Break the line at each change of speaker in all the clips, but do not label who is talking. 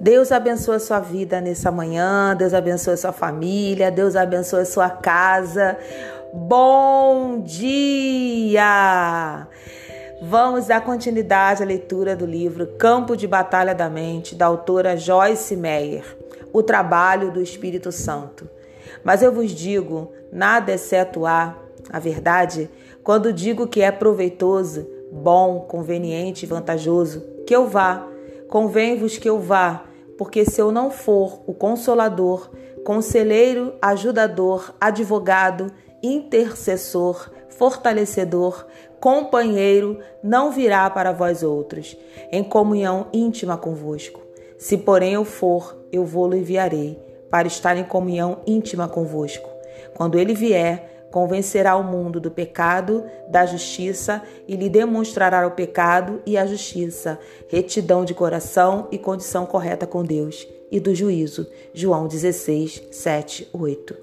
Deus abençoe sua vida nessa manhã, Deus abençoe sua família, Deus abençoe sua casa. Bom dia! Vamos dar continuidade à leitura do livro Campo de Batalha da Mente, da autora Joyce Meyer, O Trabalho do Espírito Santo. Mas eu vos digo, nada exceto a, a verdade, quando digo que é proveitoso, bom, conveniente e vantajoso, que eu vá. Convém-vos que eu vá, porque se eu não for o consolador, conselheiro, ajudador, advogado, intercessor, fortalecedor, companheiro, não virá para vós outros, em comunhão íntima convosco. Se, porém, eu for, eu vou-lo enviarei, para estar em comunhão íntima convosco. Quando ele vier, convencerá o mundo do pecado, da justiça e lhe demonstrará o pecado e a justiça, retidão de coração e condição correta com Deus, e do juízo. João 16, 7, 8.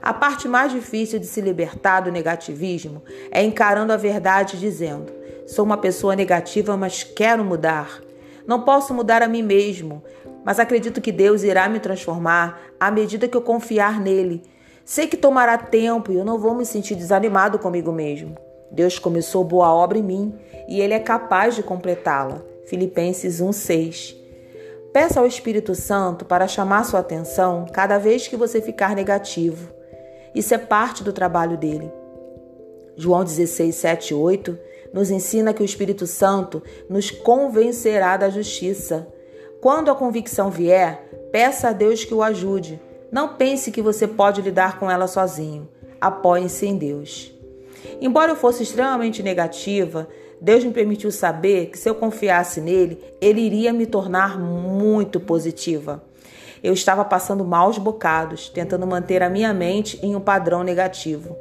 A parte mais difícil de se libertar do negativismo é encarando a verdade dizendo: sou uma pessoa negativa, mas quero mudar. Não posso mudar a mim mesmo, mas acredito que Deus irá me transformar à medida que eu confiar nele Sei que tomará tempo e eu não vou me sentir desanimado comigo mesmo. Deus começou boa obra em mim e Ele é capaz de completá-la. Filipenses 1,6. Peça ao Espírito Santo para chamar sua atenção cada vez que você ficar negativo. Isso é parte do trabalho dele. João 16, 7 e 8 nos ensina que o Espírito Santo nos convencerá da justiça. Quando a convicção vier, peça a Deus que o ajude não pense que você pode lidar com ela sozinho. Apoie-se em Deus. Embora eu fosse extremamente negativa, Deus me permitiu saber que se eu confiasse nele, ele iria me tornar muito positiva. Eu estava passando maus bocados, tentando manter a minha mente em um padrão negativo.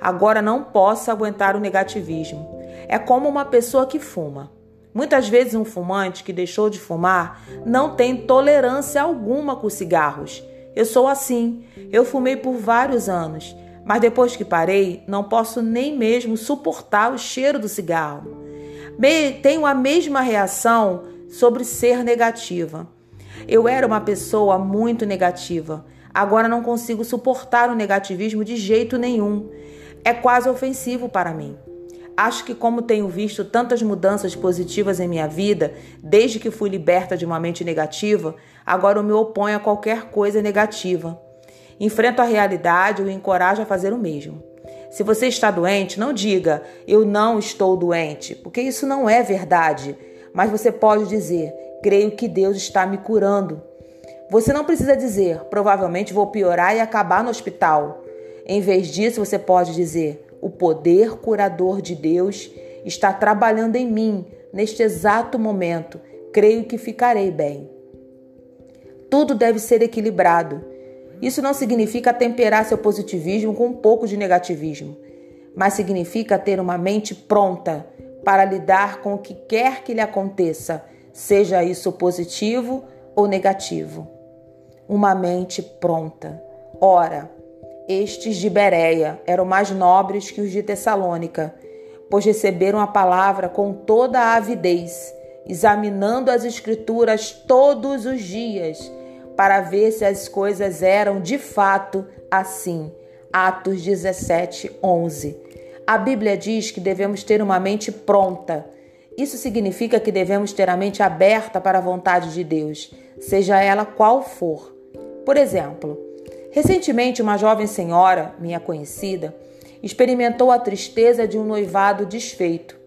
Agora não posso aguentar o negativismo. É como uma pessoa que fuma. Muitas vezes um fumante que deixou de fumar não tem tolerância alguma com cigarros eu sou assim. Eu fumei por vários anos, mas depois que parei, não posso nem mesmo suportar o cheiro do cigarro. Tenho a mesma reação sobre ser negativa. Eu era uma pessoa muito negativa. Agora não consigo suportar o negativismo de jeito nenhum. É quase ofensivo para mim. Acho que, como tenho visto tantas mudanças positivas em minha vida, desde que fui liberta de uma mente negativa, agora eu me oponho a qualquer coisa negativa. Enfrento a realidade e o encorajo a fazer o mesmo. Se você está doente, não diga eu não estou doente, porque isso não é verdade. Mas você pode dizer creio que Deus está me curando. Você não precisa dizer provavelmente vou piorar e acabar no hospital. Em vez disso, você pode dizer o poder curador de Deus está trabalhando em mim neste exato momento. Creio que ficarei bem. Tudo deve ser equilibrado. Isso não significa temperar seu positivismo com um pouco de negativismo, mas significa ter uma mente pronta para lidar com o que quer que lhe aconteça, seja isso positivo ou negativo. Uma mente pronta. Ora, estes de Bereia eram mais nobres que os de Tessalônica, pois receberam a palavra com toda a avidez, examinando as Escrituras todos os dias, para ver se as coisas eram de fato assim. Atos 17, 11. A Bíblia diz que devemos ter uma mente pronta. Isso significa que devemos ter a mente aberta para a vontade de Deus, seja ela qual for. Por exemplo, Recentemente, uma jovem senhora, minha conhecida, experimentou a tristeza de um noivado desfeito.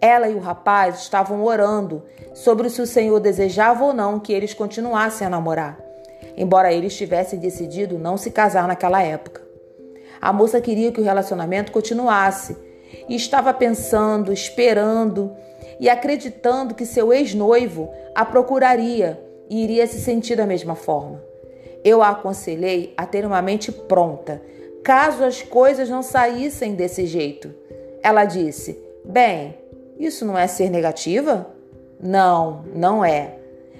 Ela e o rapaz estavam orando sobre se o Senhor desejava ou não que eles continuassem a namorar, embora eles tivessem decidido não se casar naquela época. A moça queria que o relacionamento continuasse e estava pensando, esperando e acreditando que seu ex-noivo a procuraria e iria se sentir da mesma forma. Eu a aconselhei a ter uma mente pronta, caso as coisas não saíssem desse jeito. Ela disse: Bem, isso não é ser negativa? Não, não é.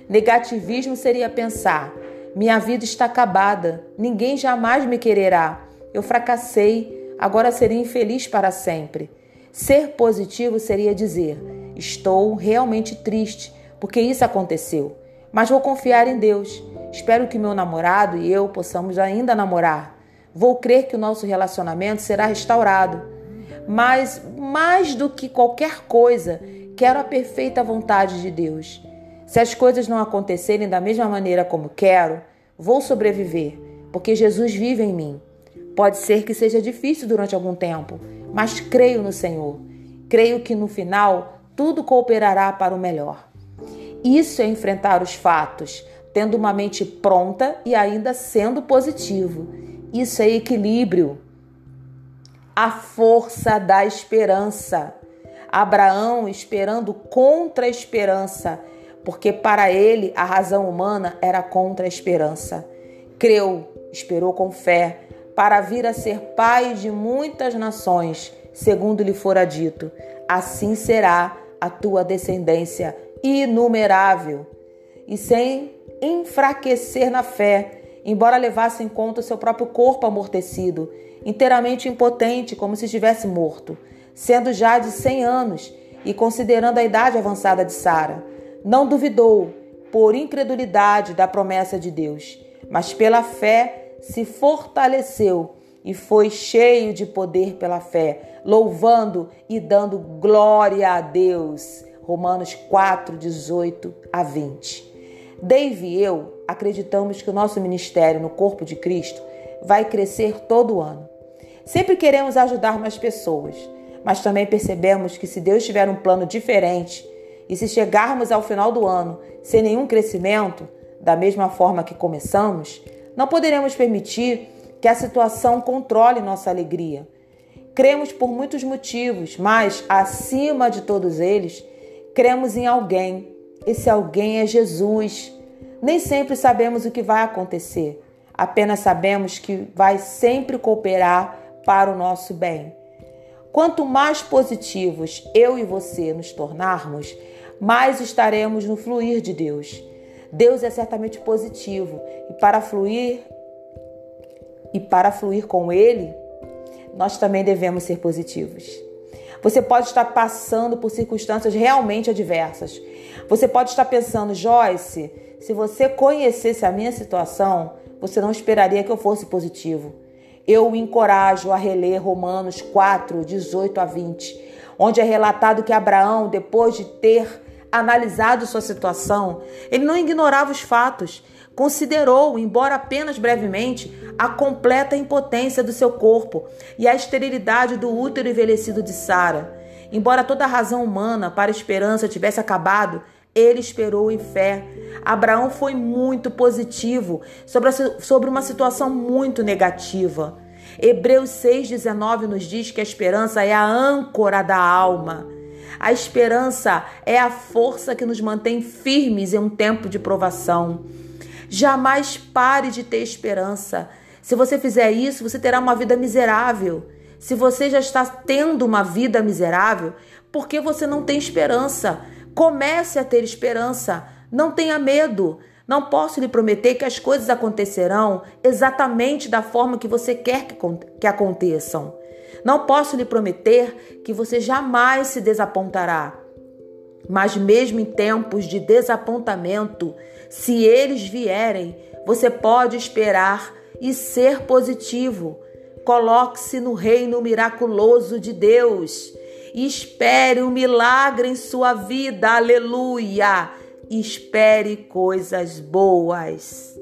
Negativismo seria pensar: minha vida está acabada, ninguém jamais me quererá, eu fracassei, agora serei infeliz para sempre. Ser positivo seria dizer: estou realmente triste porque isso aconteceu, mas vou confiar em Deus. Espero que meu namorado e eu possamos ainda namorar. Vou crer que o nosso relacionamento será restaurado. Mas mais do que qualquer coisa, quero a perfeita vontade de Deus. Se as coisas não acontecerem da mesma maneira como quero, vou sobreviver, porque Jesus vive em mim. Pode ser que seja difícil durante algum tempo, mas creio no Senhor. Creio que no final tudo cooperará para o melhor. Isso é enfrentar os fatos, tendo uma mente pronta e ainda sendo positivo. Isso é equilíbrio. A força da esperança. Abraão esperando contra a esperança, porque para ele a razão humana era contra a esperança. Creu, esperou com fé, para vir a ser pai de muitas nações, segundo lhe fora dito: assim será a tua descendência inumerável. E sem enfraquecer na fé, embora levasse em conta seu próprio corpo amortecido, inteiramente impotente, como se estivesse morto, sendo já de cem anos e considerando a idade avançada de Sara, não duvidou, por incredulidade, da promessa de Deus, mas pela fé se fortaleceu e foi cheio de poder pela fé, louvando e dando glória a Deus. Romanos 4, 18 a 20. Dave e eu acreditamos que o nosso ministério no corpo de Cristo vai crescer todo ano. Sempre queremos ajudar mais pessoas, mas também percebemos que se Deus tiver um plano diferente e se chegarmos ao final do ano sem nenhum crescimento, da mesma forma que começamos, não poderemos permitir que a situação controle nossa alegria. Cremos por muitos motivos, mas, acima de todos eles, cremos em alguém. Esse alguém é Jesus. Nem sempre sabemos o que vai acontecer, apenas sabemos que vai sempre cooperar para o nosso bem. Quanto mais positivos eu e você nos tornarmos, mais estaremos no fluir de Deus. Deus é certamente positivo e para fluir e para fluir com ele, nós também devemos ser positivos. Você pode estar passando por circunstâncias realmente adversas. Você pode estar pensando, Joyce, se você conhecesse a minha situação, você não esperaria que eu fosse positivo. Eu o encorajo a reler Romanos 4, 18 a 20, onde é relatado que Abraão, depois de ter analisado sua situação, ele não ignorava os fatos, considerou, embora apenas brevemente, a completa impotência do seu corpo e a esterilidade do útero envelhecido de Sara. Embora toda a razão humana para a esperança tivesse acabado, ele esperou em fé. Abraão foi muito positivo sobre, a, sobre uma situação muito negativa. Hebreus 6,19 nos diz que a esperança é a âncora da alma. A esperança é a força que nos mantém firmes em um tempo de provação. Jamais pare de ter esperança. Se você fizer isso, você terá uma vida miserável. Se você já está tendo uma vida miserável, por que você não tem esperança? Comece a ter esperança. Não tenha medo. Não posso lhe prometer que as coisas acontecerão exatamente da forma que você quer que, aconteçam. Não posso lhe prometer que você jamais se desapontará. Mas mesmo em tempos de desapontamento, se eles vierem, você pode esperar e ser positivo. Coloque-se no reino miraculoso de Deus. Espere um milagre em sua vida. Aleluia! Espere coisas boas.